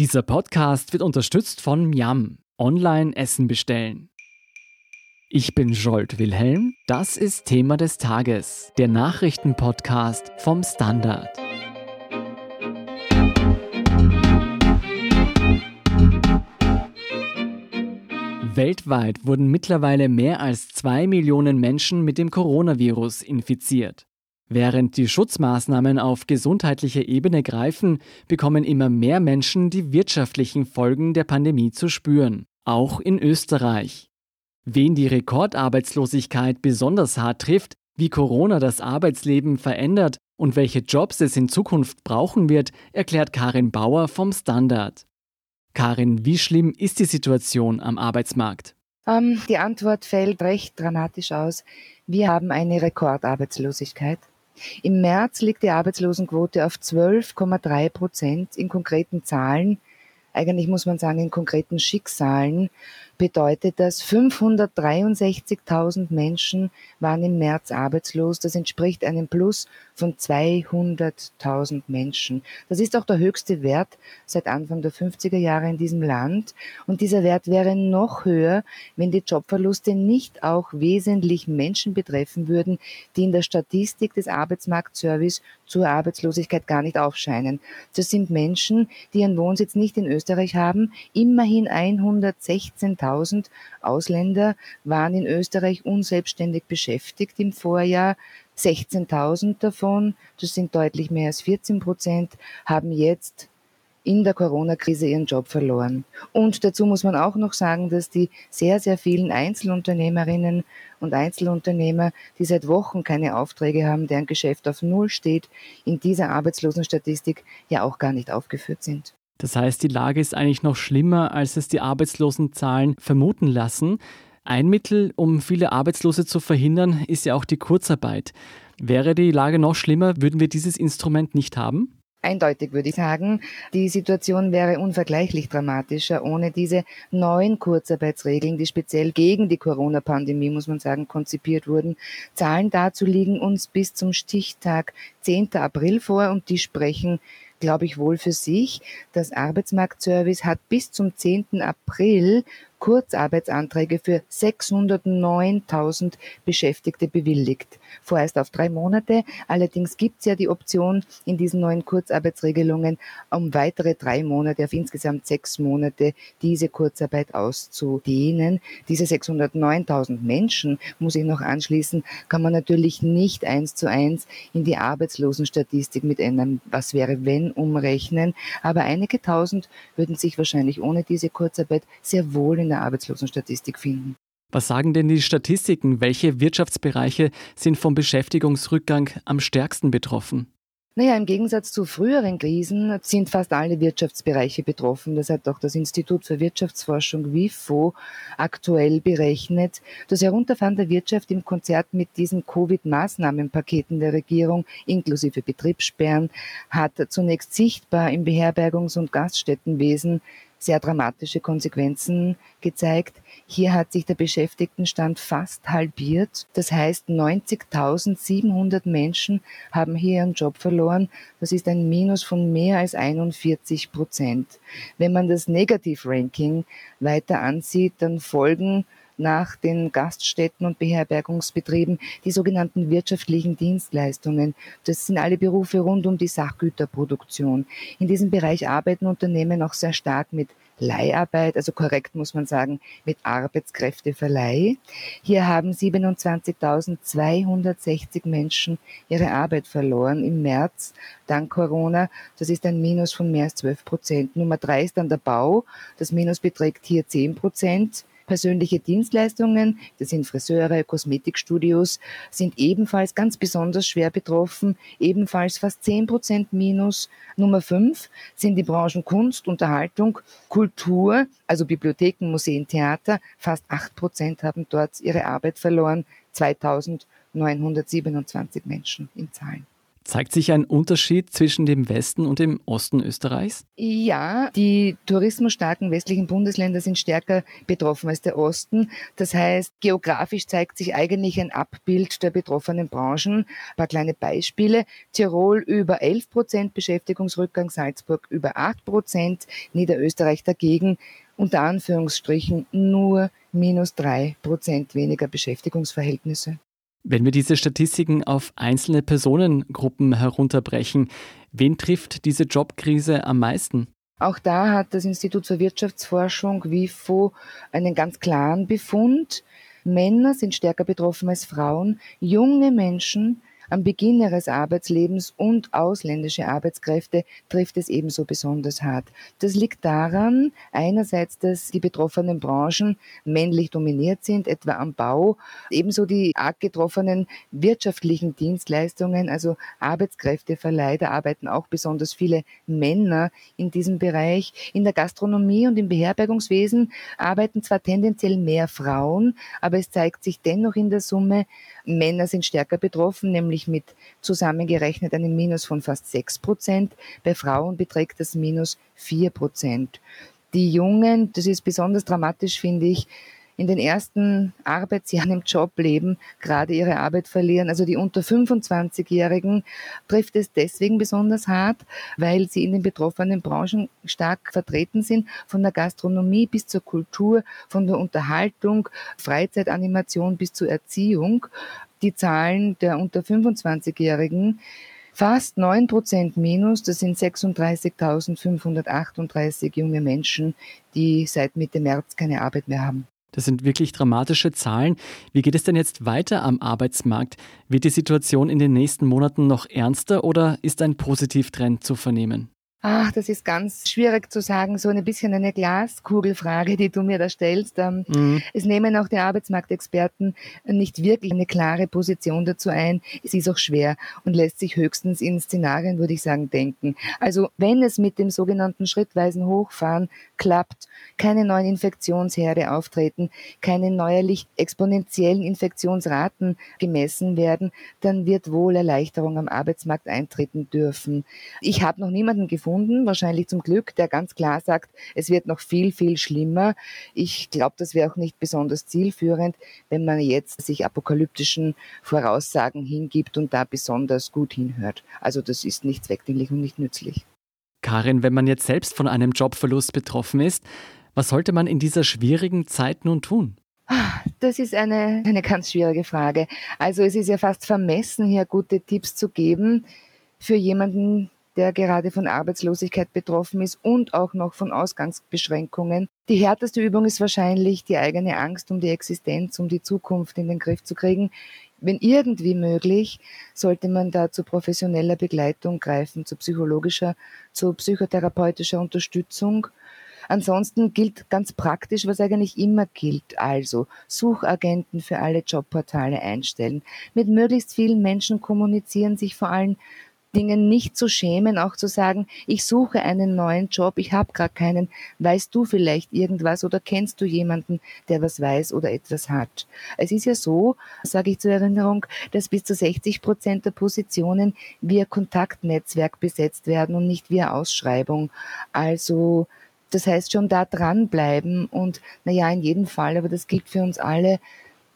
Dieser Podcast wird unterstützt von Miam. Online Essen bestellen. Ich bin Jolt Wilhelm. Das ist Thema des Tages, der Nachrichtenpodcast vom Standard. Weltweit wurden mittlerweile mehr als zwei Millionen Menschen mit dem Coronavirus infiziert. Während die Schutzmaßnahmen auf gesundheitlicher Ebene greifen, bekommen immer mehr Menschen die wirtschaftlichen Folgen der Pandemie zu spüren, auch in Österreich. Wen die Rekordarbeitslosigkeit besonders hart trifft, wie Corona das Arbeitsleben verändert und welche Jobs es in Zukunft brauchen wird, erklärt Karin Bauer vom Standard. Karin, wie schlimm ist die Situation am Arbeitsmarkt? Ähm, die Antwort fällt recht dramatisch aus. Wir haben eine Rekordarbeitslosigkeit. Im März liegt die Arbeitslosenquote auf 12,3 Prozent in konkreten Zahlen. Eigentlich muss man sagen, in konkreten Schicksalen bedeutet das, 563.000 Menschen waren im März arbeitslos. Das entspricht einem Plus von 200.000 Menschen. Das ist auch der höchste Wert seit Anfang der 50er Jahre in diesem Land. Und dieser Wert wäre noch höher, wenn die Jobverluste nicht auch wesentlich Menschen betreffen würden, die in der Statistik des Arbeitsmarktservice zur Arbeitslosigkeit gar nicht aufscheinen. Das sind Menschen, die ihren Wohnsitz nicht in Österreich haben, immerhin 116.000 1000 Ausländer waren in Österreich unselbstständig beschäftigt im Vorjahr. 16.000 davon, das sind deutlich mehr als 14 Prozent, haben jetzt in der Corona-Krise ihren Job verloren. Und dazu muss man auch noch sagen, dass die sehr, sehr vielen Einzelunternehmerinnen und Einzelunternehmer, die seit Wochen keine Aufträge haben, deren Geschäft auf Null steht, in dieser Arbeitslosenstatistik ja auch gar nicht aufgeführt sind. Das heißt, die Lage ist eigentlich noch schlimmer, als es die Arbeitslosenzahlen vermuten lassen. Ein Mittel, um viele Arbeitslose zu verhindern, ist ja auch die Kurzarbeit. Wäre die Lage noch schlimmer, würden wir dieses Instrument nicht haben? Eindeutig würde ich sagen, die Situation wäre unvergleichlich dramatischer ohne diese neuen Kurzarbeitsregeln, die speziell gegen die Corona-Pandemie, muss man sagen, konzipiert wurden. Zahlen dazu liegen uns bis zum Stichtag 10. April vor und die sprechen glaube ich, wohl für sich. Das Arbeitsmarktservice hat bis zum 10. April Kurzarbeitsanträge für 609.000 Beschäftigte bewilligt. Vorerst auf drei Monate. Allerdings gibt es ja die Option in diesen neuen Kurzarbeitsregelungen, um weitere drei Monate, auf insgesamt sechs Monate, diese Kurzarbeit auszudehnen. Diese 609.000 Menschen, muss ich noch anschließen, kann man natürlich nicht eins zu eins in die Arbeitslosenstatistik mit einem Was wäre wenn umrechnen. Aber einige tausend würden sich wahrscheinlich ohne diese Kurzarbeit sehr wohl in der Arbeitslosenstatistik finden. Was sagen denn die Statistiken? Welche Wirtschaftsbereiche sind vom Beschäftigungsrückgang am stärksten betroffen? Naja, im Gegensatz zu früheren Krisen sind fast alle Wirtschaftsbereiche betroffen. Das hat auch das Institut für Wirtschaftsforschung WIFO aktuell berechnet. Das Herunterfahren der Wirtschaft im Konzert mit diesen Covid-Maßnahmenpaketen der Regierung inklusive Betriebssperren hat zunächst sichtbar im Beherbergungs- und Gaststättenwesen sehr dramatische Konsequenzen gezeigt. Hier hat sich der Beschäftigtenstand fast halbiert. Das heißt, 90.700 Menschen haben hier ihren Job verloren. Das ist ein Minus von mehr als 41 Prozent. Wenn man das Negativ-Ranking weiter ansieht, dann folgen nach den Gaststätten und Beherbergungsbetrieben die sogenannten wirtschaftlichen Dienstleistungen. Das sind alle Berufe rund um die Sachgüterproduktion. In diesem Bereich arbeiten Unternehmen auch sehr stark mit Leiharbeit, also korrekt muss man sagen, mit Arbeitskräfteverleih. Hier haben 27.260 Menschen ihre Arbeit verloren im März dank Corona. Das ist ein Minus von mehr als 12 Prozent. Nummer drei ist dann der Bau. Das Minus beträgt hier 10 Prozent. Persönliche Dienstleistungen, das sind Friseure, Kosmetikstudios, sind ebenfalls ganz besonders schwer betroffen, ebenfalls fast 10 Prozent minus. Nummer fünf sind die Branchen Kunst, Unterhaltung, Kultur, also Bibliotheken, Museen, Theater. Fast acht Prozent haben dort ihre Arbeit verloren. 2927 Menschen in Zahlen. Zeigt sich ein Unterschied zwischen dem Westen und dem Osten Österreichs? Ja, die tourismusstarken westlichen Bundesländer sind stärker betroffen als der Osten. Das heißt, geografisch zeigt sich eigentlich ein Abbild der betroffenen Branchen. Ein paar kleine Beispiele. Tirol über 11 Prozent Beschäftigungsrückgang, Salzburg über 8 Prozent, Niederösterreich dagegen unter Anführungsstrichen nur minus drei Prozent weniger Beschäftigungsverhältnisse. Wenn wir diese Statistiken auf einzelne Personengruppen herunterbrechen, wen trifft diese Jobkrise am meisten? Auch da hat das Institut für Wirtschaftsforschung WIFO einen ganz klaren Befund. Männer sind stärker betroffen als Frauen. Junge Menschen am Beginn ihres Arbeitslebens und ausländische Arbeitskräfte trifft es ebenso besonders hart. Das liegt daran, einerseits, dass die betroffenen Branchen männlich dominiert sind, etwa am Bau, ebenso die arg getroffenen wirtschaftlichen Dienstleistungen, also Arbeitskräfteverleih, da arbeiten auch besonders viele Männer in diesem Bereich. In der Gastronomie und im Beherbergungswesen arbeiten zwar tendenziell mehr Frauen, aber es zeigt sich dennoch in der Summe, Männer sind stärker betroffen, nämlich mit zusammengerechnet einem Minus von fast 6 Prozent. Bei Frauen beträgt das Minus 4 Prozent. Die Jungen, das ist besonders dramatisch, finde ich, in den ersten Arbeitsjahren im Jobleben gerade ihre Arbeit verlieren. Also die unter 25-Jährigen trifft es deswegen besonders hart, weil sie in den betroffenen Branchen stark vertreten sind, von der Gastronomie bis zur Kultur, von der Unterhaltung, Freizeitanimation bis zur Erziehung. Die Zahlen der unter 25-Jährigen Fast 9 Prozent minus, das sind 36.538 junge Menschen, die seit Mitte März keine Arbeit mehr haben. Das sind wirklich dramatische Zahlen. Wie geht es denn jetzt weiter am Arbeitsmarkt? Wird die Situation in den nächsten Monaten noch ernster oder ist ein Positivtrend zu vernehmen? Ach, das ist ganz schwierig zu sagen, so ein bisschen eine Glaskugelfrage, die du mir da stellst. Ähm, mhm. Es nehmen auch die Arbeitsmarktexperten nicht wirklich eine klare Position dazu ein. Es ist auch schwer und lässt sich höchstens in Szenarien, würde ich sagen, denken. Also wenn es mit dem sogenannten schrittweisen Hochfahren klappt, keine neuen Infektionsherde auftreten, keine neuerlich exponentiellen Infektionsraten gemessen werden, dann wird wohl Erleichterung am Arbeitsmarkt eintreten dürfen. Ich habe noch niemanden gefunden, wahrscheinlich zum Glück, der ganz klar sagt, es wird noch viel, viel schlimmer. Ich glaube, das wäre auch nicht besonders zielführend, wenn man jetzt sich apokalyptischen Voraussagen hingibt und da besonders gut hinhört. Also das ist nicht zweckdienlich und nicht nützlich. Karin, wenn man jetzt selbst von einem Jobverlust betroffen ist, was sollte man in dieser schwierigen Zeit nun tun? Das ist eine, eine ganz schwierige Frage. Also es ist ja fast vermessen, hier gute Tipps zu geben für jemanden, der gerade von Arbeitslosigkeit betroffen ist und auch noch von Ausgangsbeschränkungen. Die härteste Übung ist wahrscheinlich die eigene Angst um die Existenz, um die Zukunft in den Griff zu kriegen. Wenn irgendwie möglich, sollte man da zu professioneller Begleitung greifen, zu psychologischer, zu psychotherapeutischer Unterstützung. Ansonsten gilt ganz praktisch, was eigentlich immer gilt. Also Suchagenten für alle Jobportale einstellen, mit möglichst vielen Menschen kommunizieren, sich vor allem Dingen nicht zu schämen, auch zu sagen, ich suche einen neuen Job, ich habe gerade keinen, weißt du vielleicht irgendwas oder kennst du jemanden, der was weiß oder etwas hat. Es ist ja so, sage ich zur Erinnerung, dass bis zu 60 Prozent der Positionen via Kontaktnetzwerk besetzt werden und nicht via Ausschreibung. Also das heißt schon da dranbleiben und naja, in jedem Fall, aber das gilt für uns alle,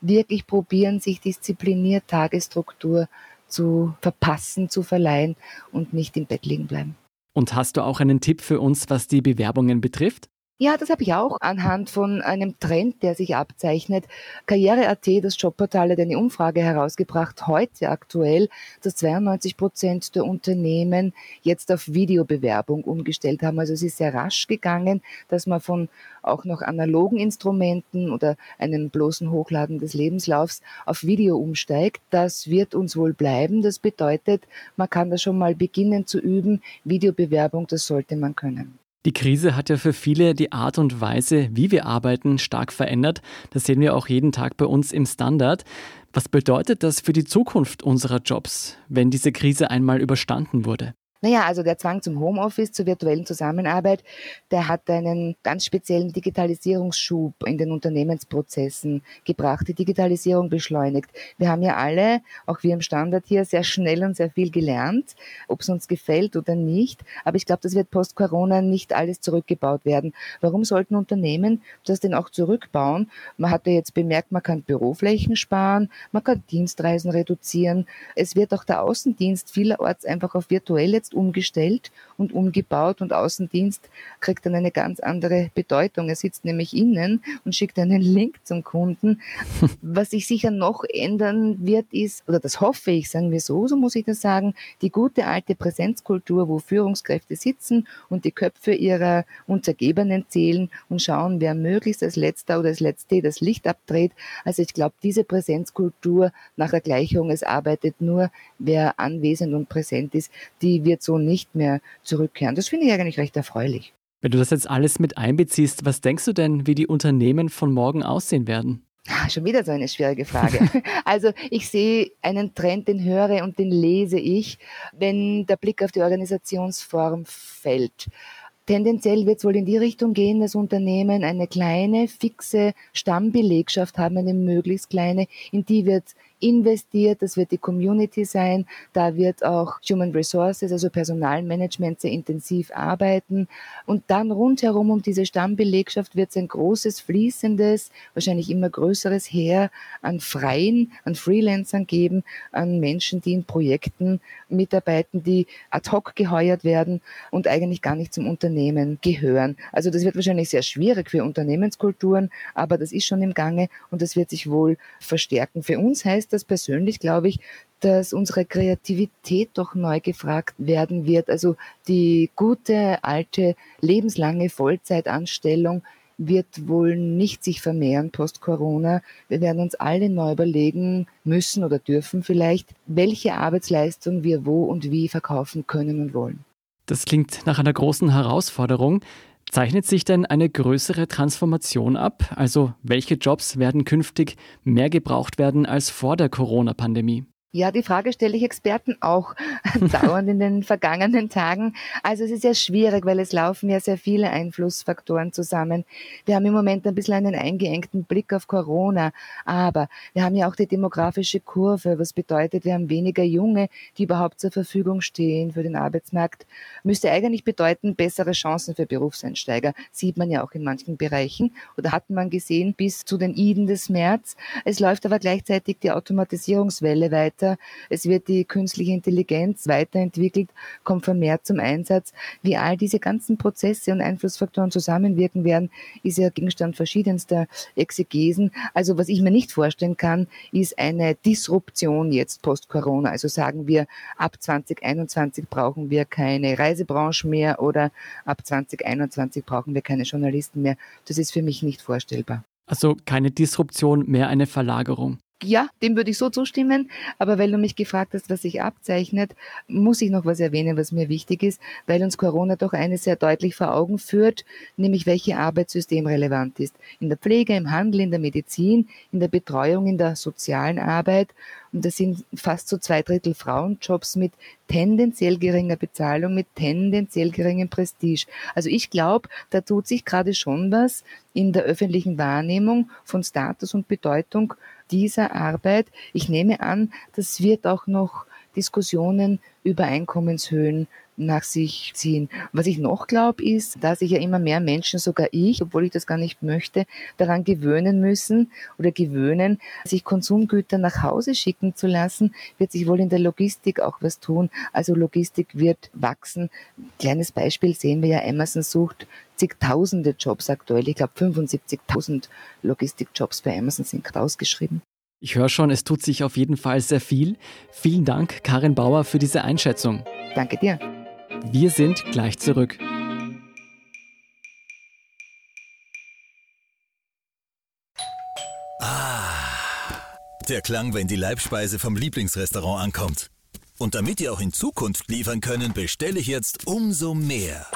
wirklich probieren, sich diszipliniert Tagesstruktur zu verpassen, zu verleihen und nicht im Bett liegen bleiben. Und hast du auch einen Tipp für uns, was die Bewerbungen betrifft? Ja, das habe ich auch anhand von einem Trend, der sich abzeichnet. Karriere.at, das Jobportal, hat eine Umfrage herausgebracht, heute aktuell, dass 92 Prozent der Unternehmen jetzt auf Videobewerbung umgestellt haben. Also es ist sehr rasch gegangen, dass man von auch noch analogen Instrumenten oder einem bloßen Hochladen des Lebenslaufs auf Video umsteigt. Das wird uns wohl bleiben. Das bedeutet, man kann da schon mal beginnen zu üben. Videobewerbung, das sollte man können. Die Krise hat ja für viele die Art und Weise, wie wir arbeiten, stark verändert. Das sehen wir auch jeden Tag bei uns im Standard. Was bedeutet das für die Zukunft unserer Jobs, wenn diese Krise einmal überstanden wurde? Naja, also der Zwang zum Homeoffice, zur virtuellen Zusammenarbeit, der hat einen ganz speziellen Digitalisierungsschub in den Unternehmensprozessen gebracht, die Digitalisierung beschleunigt. Wir haben ja alle, auch wir im Standard hier, sehr schnell und sehr viel gelernt, ob es uns gefällt oder nicht. Aber ich glaube, das wird post-Corona nicht alles zurückgebaut werden. Warum sollten Unternehmen das denn auch zurückbauen? Man hat ja jetzt bemerkt, man kann Büroflächen sparen, man kann Dienstreisen reduzieren. Es wird auch der Außendienst vielerorts einfach auf virtuelle jetzt umgestellt und umgebaut und Außendienst kriegt dann eine ganz andere Bedeutung. Er sitzt nämlich innen und schickt einen Link zum Kunden. Was sich sicher noch ändern wird, ist, oder das hoffe ich, sagen wir so, so muss ich das sagen, die gute alte Präsenzkultur, wo Führungskräfte sitzen und die Köpfe ihrer Untergebenen zählen und schauen, wer möglichst als letzter oder als letzte das Licht abdreht. Also ich glaube, diese Präsenzkultur nach Ergleichung, es arbeitet nur, wer anwesend und präsent ist, die wird so nicht mehr zurückkehren. Das finde ich eigentlich recht erfreulich. Wenn du das jetzt alles mit einbeziehst, was denkst du denn, wie die Unternehmen von morgen aussehen werden? Ah, schon wieder so eine schwierige Frage. also ich sehe einen Trend, den höre und den lese ich, wenn der Blick auf die Organisationsform fällt. Tendenziell wird es wohl in die Richtung gehen, dass Unternehmen eine kleine, fixe Stammbelegschaft haben, eine möglichst kleine, in die wird investiert, das wird die Community sein, da wird auch Human Resources, also Personalmanagement sehr intensiv arbeiten und dann rundherum um diese Stammbelegschaft wird es ein großes, fließendes, wahrscheinlich immer größeres Heer an Freien, an Freelancern geben, an Menschen, die in Projekten mitarbeiten, die ad hoc geheuert werden und eigentlich gar nicht zum Unternehmen gehören. Also das wird wahrscheinlich sehr schwierig für Unternehmenskulturen, aber das ist schon im Gange und das wird sich wohl verstärken. Für uns heißt das persönlich, glaube ich, dass unsere Kreativität doch neu gefragt werden wird. Also die gute, alte, lebenslange Vollzeitanstellung wird wohl nicht sich vermehren post-Corona. Wir werden uns alle neu überlegen müssen oder dürfen vielleicht, welche Arbeitsleistung wir wo und wie verkaufen können und wollen. Das klingt nach einer großen Herausforderung. Zeichnet sich denn eine größere Transformation ab? Also welche Jobs werden künftig mehr gebraucht werden als vor der Corona-Pandemie? Ja, die Frage stelle ich Experten auch dauernd in den vergangenen Tagen. Also es ist ja schwierig, weil es laufen ja sehr viele Einflussfaktoren zusammen. Wir haben im Moment ein bisschen einen eingeengten Blick auf Corona, aber wir haben ja auch die demografische Kurve, was bedeutet, wir haben weniger Junge, die überhaupt zur Verfügung stehen für den Arbeitsmarkt. Müsste eigentlich bedeuten, bessere Chancen für Berufseinsteiger. Sieht man ja auch in manchen Bereichen oder hat man gesehen bis zu den Iden des März. Es läuft aber gleichzeitig die Automatisierungswelle weiter weiter. Es wird die künstliche Intelligenz weiterentwickelt, kommt vermehrt zum Einsatz. Wie all diese ganzen Prozesse und Einflussfaktoren zusammenwirken werden, ist ja Gegenstand verschiedenster Exegesen. Also was ich mir nicht vorstellen kann, ist eine Disruption jetzt post-Corona. Also sagen wir, ab 2021 brauchen wir keine Reisebranche mehr oder ab 2021 brauchen wir keine Journalisten mehr. Das ist für mich nicht vorstellbar. Also keine Disruption, mehr eine Verlagerung ja, dem würde ich so zustimmen. Aber weil du mich gefragt hast, was sich abzeichnet, muss ich noch was erwähnen, was mir wichtig ist, weil uns Corona doch eines sehr deutlich vor Augen führt, nämlich welche Arbeit systemrelevant ist. In der Pflege, im Handel, in der Medizin, in der Betreuung, in der sozialen Arbeit. Und das sind fast so zwei Drittel Frauenjobs mit tendenziell geringer Bezahlung, mit tendenziell geringem Prestige. Also ich glaube, da tut sich gerade schon was in der öffentlichen Wahrnehmung von Status und Bedeutung dieser Arbeit. Ich nehme an, das wird auch noch Diskussionen über Einkommenshöhen nach sich ziehen. Was ich noch glaube, ist, dass sich ja immer mehr Menschen, sogar ich, obwohl ich das gar nicht möchte, daran gewöhnen müssen oder gewöhnen, sich Konsumgüter nach Hause schicken zu lassen, wird sich wohl in der Logistik auch was tun. Also Logistik wird wachsen. Kleines Beispiel sehen wir ja, Amazon sucht zigtausende Jobs aktuell. Ich glaube 75.000 Logistikjobs bei Amazon sind ausgeschrieben. Ich höre schon, es tut sich auf jeden Fall sehr viel. Vielen Dank, Karin Bauer, für diese Einschätzung. Danke dir. Wir sind gleich zurück. Ah, der Klang, wenn die Leibspeise vom Lieblingsrestaurant ankommt. Und damit ihr auch in Zukunft liefern können, bestelle ich jetzt umso mehr.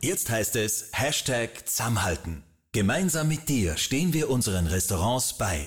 Jetzt heißt es Hashtag Zusammenhalten. Gemeinsam mit dir stehen wir unseren Restaurants bei.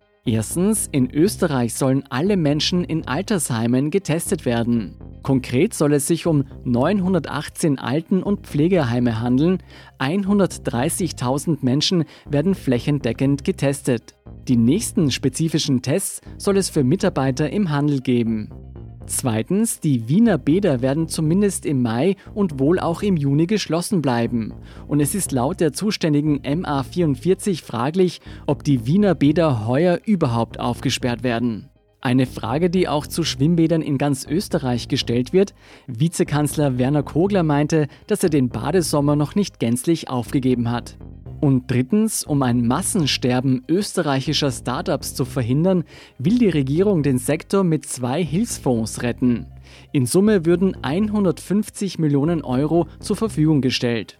Erstens, in Österreich sollen alle Menschen in Altersheimen getestet werden. Konkret soll es sich um 918 Alten- und Pflegeheime handeln. 130.000 Menschen werden flächendeckend getestet. Die nächsten spezifischen Tests soll es für Mitarbeiter im Handel geben. Zweitens, die Wiener Bäder werden zumindest im Mai und wohl auch im Juni geschlossen bleiben. Und es ist laut der zuständigen MA44 fraglich, ob die Wiener Bäder heuer überhaupt aufgesperrt werden. Eine Frage, die auch zu Schwimmbädern in ganz Österreich gestellt wird. Vizekanzler Werner Kogler meinte, dass er den Badesommer noch nicht gänzlich aufgegeben hat. Und drittens, um ein Massensterben österreichischer Startups zu verhindern, will die Regierung den Sektor mit zwei Hilfsfonds retten. In Summe würden 150 Millionen Euro zur Verfügung gestellt.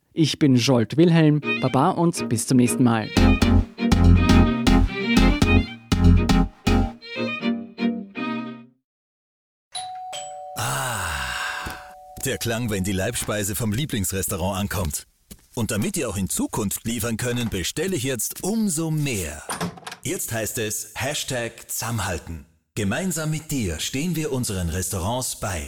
Ich bin Jolt Wilhelm, Baba und bis zum nächsten Mal. Der Klang, wenn die Leibspeise vom Lieblingsrestaurant ankommt. Und damit ihr auch in Zukunft liefern können, bestelle ich jetzt umso mehr. Jetzt heißt es Hashtag Zusammenhalten. Gemeinsam mit dir stehen wir unseren Restaurants bei.